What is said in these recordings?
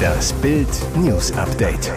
Das Bild News Update.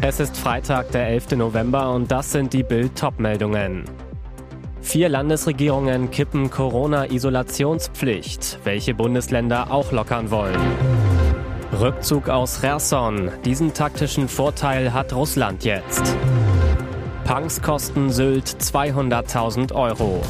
Es ist Freitag, der 11. November und das sind die Bild Topmeldungen. Vier Landesregierungen kippen Corona-Isolationspflicht, welche Bundesländer auch lockern wollen. Rückzug aus Cherson. Diesen taktischen Vorteil hat Russland jetzt. Punks kosten Sylt 200.000 Euro.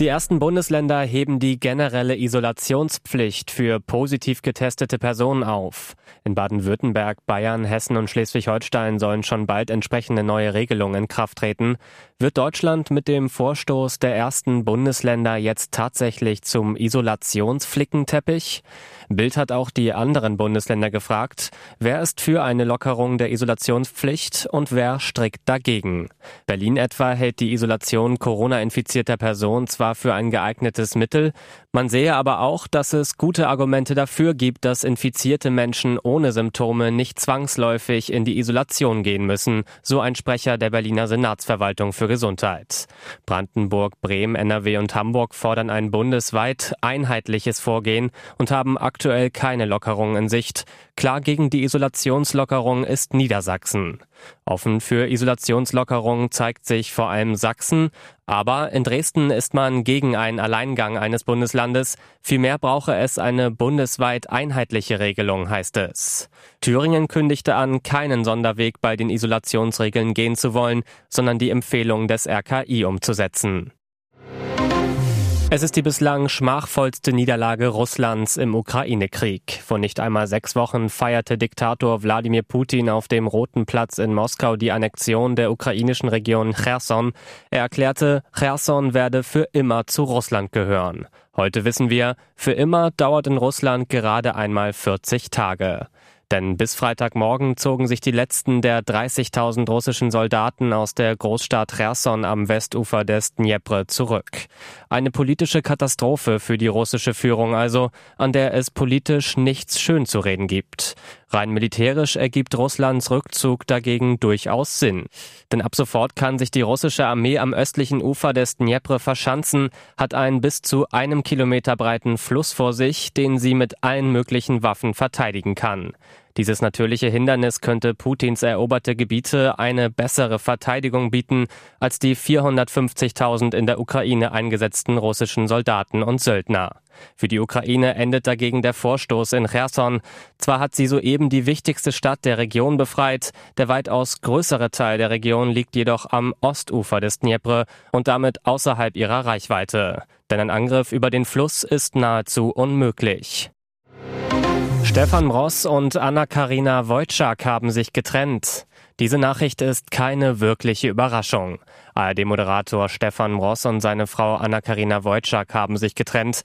Die ersten Bundesländer heben die generelle Isolationspflicht für positiv getestete Personen auf. In Baden-Württemberg, Bayern, Hessen und Schleswig-Holstein sollen schon bald entsprechende neue Regelungen in Kraft treten. Wird Deutschland mit dem Vorstoß der ersten Bundesländer jetzt tatsächlich zum Isolationsflickenteppich? Bild hat auch die anderen Bundesländer gefragt, wer ist für eine Lockerung der Isolationspflicht und wer strikt dagegen. Berlin etwa hält die Isolation Corona-infizierter Personen zwar für ein geeignetes Mittel, man sehe aber auch, dass es gute Argumente dafür gibt, dass infizierte Menschen ohne Symptome nicht zwangsläufig in die Isolation gehen müssen, so ein Sprecher der Berliner Senatsverwaltung für Gesundheit. Brandenburg, Bremen, NRW und Hamburg fordern ein bundesweit einheitliches Vorgehen und haben aktuell keine Lockerung in Sicht. Klar gegen die Isolationslockerung ist Niedersachsen. Offen für Isolationslockerung zeigt sich vor allem Sachsen, aber in Dresden ist man gegen einen Alleingang eines Bundeslandes. Vielmehr brauche es eine bundesweit einheitliche Regelung, heißt es. Thüringen kündigte an, keinen Sonderweg bei den Isolationsregeln gehen zu wollen, sondern die Empfehlung des RKI umzusetzen. Es ist die bislang schmachvollste Niederlage Russlands im Ukraine-Krieg. Vor nicht einmal sechs Wochen feierte Diktator Wladimir Putin auf dem Roten Platz in Moskau die Annexion der ukrainischen Region Cherson. Er erklärte, Cherson werde für immer zu Russland gehören. Heute wissen wir, für immer dauert in Russland gerade einmal 40 Tage. Denn bis Freitagmorgen zogen sich die letzten der 30.000 russischen Soldaten aus der Großstadt Cherson am Westufer des Dnjepr zurück. Eine politische Katastrophe für die russische Führung also, an der es politisch nichts schön zu reden gibt. Rein militärisch ergibt Russlands Rückzug dagegen durchaus Sinn. Denn ab sofort kann sich die russische Armee am östlichen Ufer des Dnjepr verschanzen, hat einen bis zu einem Kilometer breiten Fluss vor sich, den sie mit allen möglichen Waffen verteidigen kann. Dieses natürliche Hindernis könnte Putins eroberte Gebiete eine bessere Verteidigung bieten als die 450.000 in der Ukraine eingesetzten russischen Soldaten und Söldner. Für die Ukraine endet dagegen der Vorstoß in Cherson. Zwar hat sie soeben die wichtigste Stadt der Region befreit, der weitaus größere Teil der Region liegt jedoch am Ostufer des Dnjepr und damit außerhalb ihrer Reichweite. Denn ein Angriff über den Fluss ist nahezu unmöglich. Stefan Ross und Anna-Karina Wojcik haben sich getrennt. Diese Nachricht ist keine wirkliche Überraschung. ARD-Moderator Stefan Ross und seine Frau Anna-Karina Wojcik haben sich getrennt.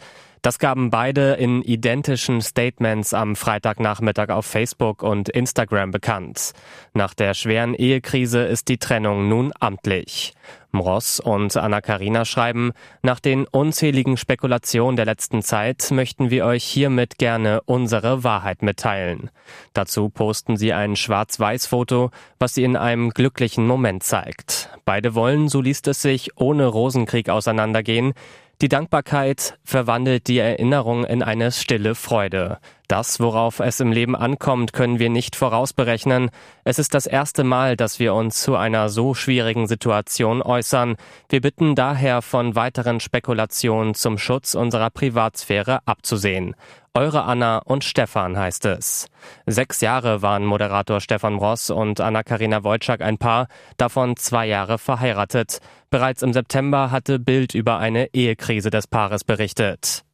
Das gaben beide in identischen Statements am Freitagnachmittag auf Facebook und Instagram bekannt. Nach der schweren Ehekrise ist die Trennung nun amtlich. Ross und Anna-Karina schreiben, nach den unzähligen Spekulationen der letzten Zeit möchten wir euch hiermit gerne unsere Wahrheit mitteilen. Dazu posten sie ein Schwarz-Weiß-Foto, was sie in einem glücklichen Moment zeigt. Beide wollen, so liest es sich, ohne Rosenkrieg auseinandergehen. Die Dankbarkeit verwandelt die Erinnerung in eine stille Freude. Das, worauf es im Leben ankommt, können wir nicht vorausberechnen. Es ist das erste Mal, dass wir uns zu einer so schwierigen Situation äußern. Wir bitten daher von weiteren Spekulationen zum Schutz unserer Privatsphäre abzusehen. Eure Anna und Stefan heißt es. Sechs Jahre waren Moderator Stefan Ross und Anna-Karina Wojcik ein Paar, davon zwei Jahre verheiratet. Bereits im September hatte Bild über eine Ehekrise des Paares berichtet.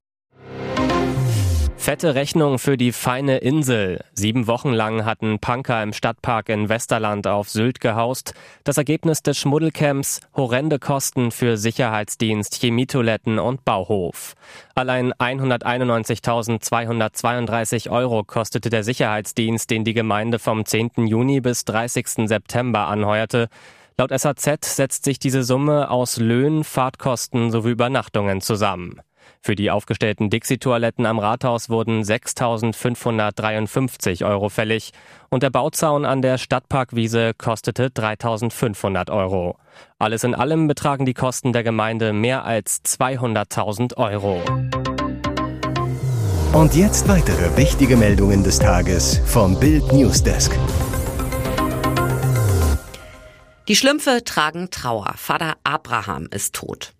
Fette Rechnung für die feine Insel. Sieben Wochen lang hatten Punker im Stadtpark in Westerland auf Sylt gehaust. Das Ergebnis des Schmuddelcamps horrende Kosten für Sicherheitsdienst, Chemietoiletten und Bauhof. Allein 191.232 Euro kostete der Sicherheitsdienst, den die Gemeinde vom 10. Juni bis 30. September anheuerte. Laut SAZ setzt sich diese Summe aus Löhnen, Fahrtkosten sowie Übernachtungen zusammen. Für die aufgestellten Dixie-Toiletten am Rathaus wurden 6.553 Euro fällig und der Bauzaun an der Stadtparkwiese kostete 3.500 Euro. Alles in allem betragen die Kosten der Gemeinde mehr als 200.000 Euro. Und jetzt weitere wichtige Meldungen des Tages vom Bild Newsdesk. Die Schlümpfe tragen Trauer. Vater Abraham ist tot.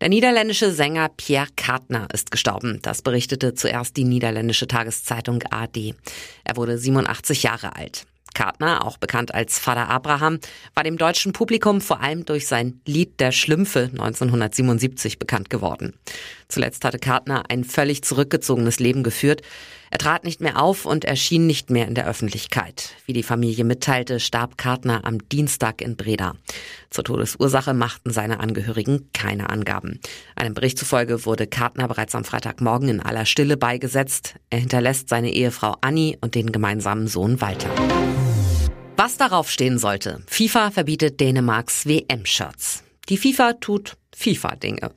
Der niederländische Sänger Pierre Kartner ist gestorben. Das berichtete zuerst die niederländische Tageszeitung AD. Er wurde 87 Jahre alt. Kartner, auch bekannt als Vater Abraham, war dem deutschen Publikum vor allem durch sein Lied der Schlümpfe 1977 bekannt geworden. Zuletzt hatte Kartner ein völlig zurückgezogenes Leben geführt. Er trat nicht mehr auf und erschien nicht mehr in der Öffentlichkeit. Wie die Familie mitteilte, starb Kartner am Dienstag in Breda. Zur Todesursache machten seine Angehörigen keine Angaben. Einem Bericht zufolge wurde Kartner bereits am Freitagmorgen in aller Stille beigesetzt. Er hinterlässt seine Ehefrau Annie und den gemeinsamen Sohn Walter. Was darauf stehen sollte. FIFA verbietet Dänemarks WM-Shirts. Die FIFA tut FIFA-Dinge.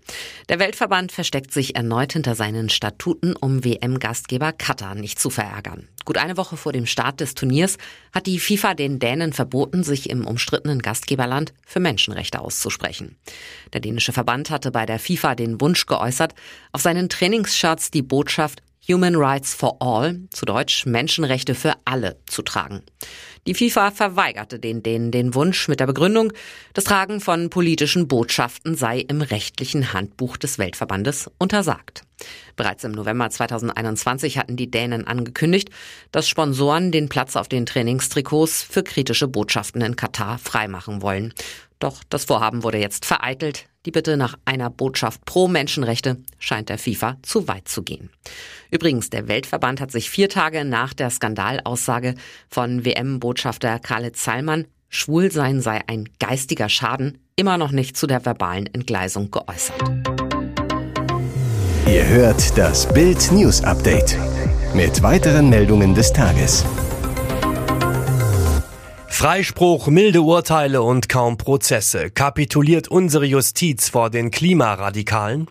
Der Weltverband versteckt sich erneut hinter seinen Statuten, um WM-Gastgeber Katar nicht zu verärgern. Gut eine Woche vor dem Start des Turniers hat die FIFA den Dänen verboten, sich im umstrittenen Gastgeberland für Menschenrechte auszusprechen. Der dänische Verband hatte bei der FIFA den Wunsch geäußert, auf seinen Trainingsshirts die Botschaft Human Rights for All, zu Deutsch Menschenrechte für alle, zu tragen. Die FIFA verweigerte den Dänen den Wunsch mit der Begründung, das Tragen von politischen Botschaften sei im rechtlichen Handbuch des Weltverbandes untersagt. Bereits im November 2021 hatten die Dänen angekündigt, dass Sponsoren den Platz auf den Trainingstrikots für kritische Botschaften in Katar freimachen wollen. Doch das Vorhaben wurde jetzt vereitelt. Die Bitte nach einer Botschaft pro Menschenrechte scheint der FIFA zu weit zu gehen. Übrigens, der Weltverband hat sich vier Tage nach der Skandalaussage von WM-Botschafter Khaled Salman, Schwulsein sei ein geistiger Schaden, immer noch nicht zu der verbalen Entgleisung geäußert. Ihr hört das Bild News Update mit weiteren Meldungen des Tages. Freispruch, milde Urteile und kaum Prozesse. Kapituliert unsere Justiz vor den Klimaradikalen?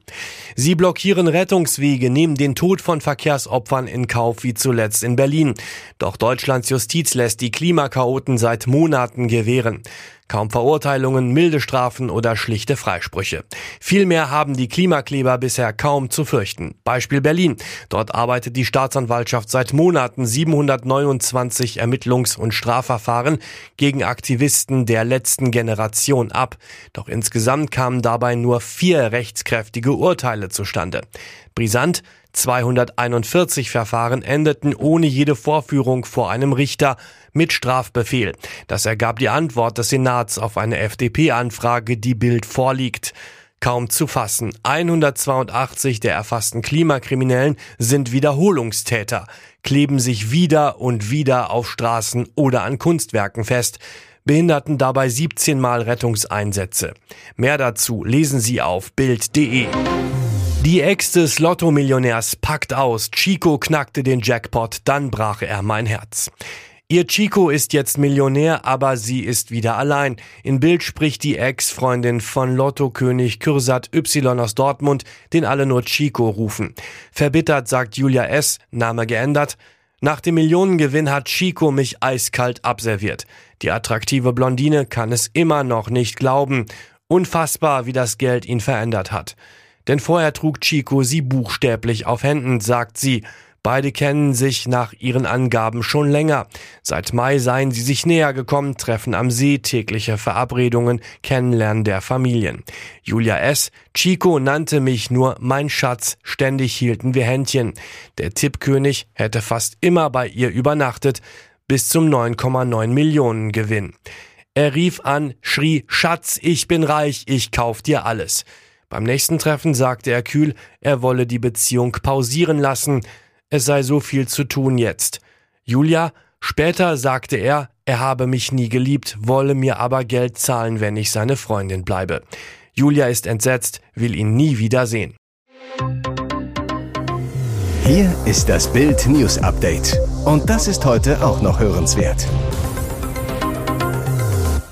Sie blockieren Rettungswege, nehmen den Tod von Verkehrsopfern in Kauf, wie zuletzt in Berlin. Doch Deutschlands Justiz lässt die Klimakaoten seit Monaten gewähren. Kaum Verurteilungen, milde Strafen oder schlichte Freisprüche. Vielmehr haben die Klimakleber bisher kaum zu fürchten. Beispiel Berlin. Dort arbeitet die Staatsanwaltschaft seit Monaten 729 Ermittlungs- und Strafverfahren gegen Aktivisten der letzten Generation ab. Doch insgesamt kamen dabei nur vier rechtskräftige Urteile zustande. Brisant, 241 Verfahren endeten ohne jede Vorführung vor einem Richter mit Strafbefehl. Das ergab die Antwort des Senats auf eine FDP-Anfrage, die Bild vorliegt. Kaum zu fassen. 182 der erfassten Klimakriminellen sind Wiederholungstäter, kleben sich wieder und wieder auf Straßen oder an Kunstwerken fest behinderten dabei 17 Mal Rettungseinsätze. Mehr dazu lesen Sie auf Bild.de. Die Ex des Lotto-Millionärs packt aus. Chico knackte den Jackpot, dann brach er mein Herz. Ihr Chico ist jetzt Millionär, aber sie ist wieder allein. In Bild spricht die Ex-Freundin von Lottokönig Kürsat Y aus Dortmund, den alle nur Chico rufen. Verbittert sagt Julia S., Name geändert, nach dem Millionengewinn hat Chico mich eiskalt abserviert. Die attraktive Blondine kann es immer noch nicht glauben. Unfassbar, wie das Geld ihn verändert hat. Denn vorher trug Chico sie buchstäblich auf Händen, sagt sie. Beide kennen sich nach ihren Angaben schon länger. Seit Mai seien sie sich näher gekommen, treffen am See, tägliche Verabredungen, Kennenlernen der Familien. Julia S. Chico nannte mich nur mein Schatz, ständig hielten wir Händchen. Der Tippkönig hätte fast immer bei ihr übernachtet, bis zum 9,9 Millionen Gewinn. Er rief an, schrie, Schatz, ich bin reich, ich kauf dir alles. Beim nächsten Treffen sagte er kühl, er wolle die Beziehung pausieren lassen, es sei so viel zu tun jetzt. Julia, später sagte er, er habe mich nie geliebt, wolle mir aber Geld zahlen, wenn ich seine Freundin bleibe. Julia ist entsetzt, will ihn nie wiedersehen. Hier ist das Bild News Update. Und das ist heute auch noch hörenswert.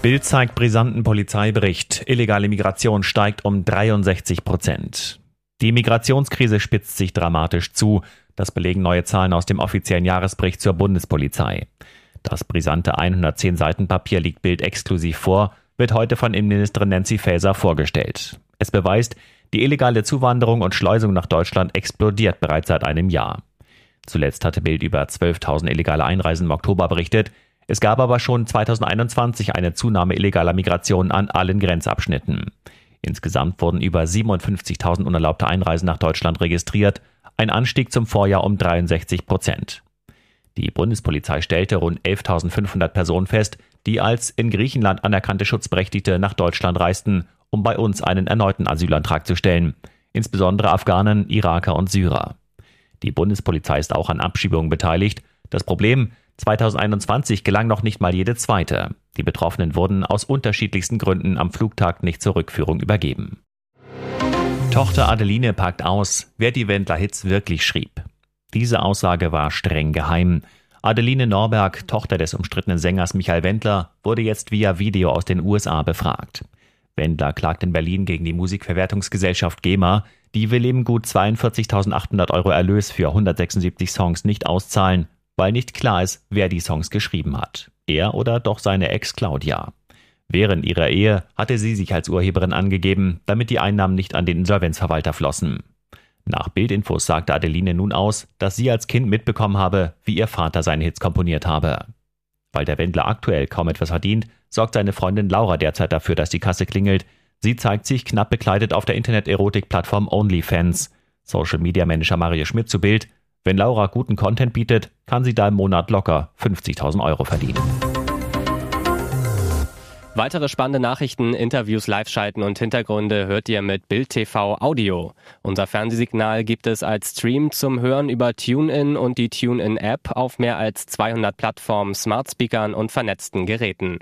Bild zeigt brisanten Polizeibericht. Illegale Migration steigt um 63 Prozent. Die Migrationskrise spitzt sich dramatisch zu. Das belegen neue Zahlen aus dem offiziellen Jahresbericht zur Bundespolizei. Das brisante 110 Seiten Papier liegt Bild exklusiv vor, wird heute von Innenministerin Nancy Faeser vorgestellt. Es beweist, die illegale Zuwanderung und Schleusung nach Deutschland explodiert bereits seit einem Jahr. Zuletzt hatte Bild über 12.000 illegale Einreisen im Oktober berichtet. Es gab aber schon 2021 eine Zunahme illegaler Migration an allen Grenzabschnitten. Insgesamt wurden über 57.000 unerlaubte Einreisen nach Deutschland registriert, ein Anstieg zum Vorjahr um 63 Prozent. Die Bundespolizei stellte rund 11.500 Personen fest, die als in Griechenland anerkannte Schutzberechtigte nach Deutschland reisten, um bei uns einen erneuten Asylantrag zu stellen, insbesondere Afghanen, Iraker und Syrer. Die Bundespolizei ist auch an Abschiebungen beteiligt. Das Problem, 2021 gelang noch nicht mal jede zweite. Die Betroffenen wurden aus unterschiedlichsten Gründen am Flugtag nicht zur Rückführung übergeben. Tochter Adeline packt aus, wer die Wendler-Hits wirklich schrieb. Diese Aussage war streng geheim. Adeline Norberg, Tochter des umstrittenen Sängers Michael Wendler, wurde jetzt via Video aus den USA befragt. Wendler klagt in Berlin gegen die Musikverwertungsgesellschaft GEMA. Die will ihm gut 42.800 Euro Erlös für 176 Songs nicht auszahlen, weil nicht klar ist, wer die Songs geschrieben hat. Er oder doch seine Ex Claudia. Während ihrer Ehe hatte sie sich als Urheberin angegeben, damit die Einnahmen nicht an den Insolvenzverwalter flossen. Nach Bildinfos sagte Adeline nun aus, dass sie als Kind mitbekommen habe, wie ihr Vater seine Hits komponiert habe. Weil der Wendler aktuell kaum etwas verdient, sorgt seine Freundin Laura derzeit dafür, dass die Kasse klingelt. Sie zeigt sich knapp bekleidet auf der Internet-Erotik-Plattform OnlyFans. Social Media Manager Mario Schmidt zu Bild. Wenn Laura guten Content bietet, kann sie da im Monat locker 50.000 Euro verdienen. Weitere spannende Nachrichten, Interviews, Live-Schalten und Hintergründe hört ihr mit Bild TV Audio. Unser Fernsehsignal gibt es als Stream zum Hören über TuneIn und die TuneIn-App auf mehr als 200 Plattformen, Smart Speakern und vernetzten Geräten.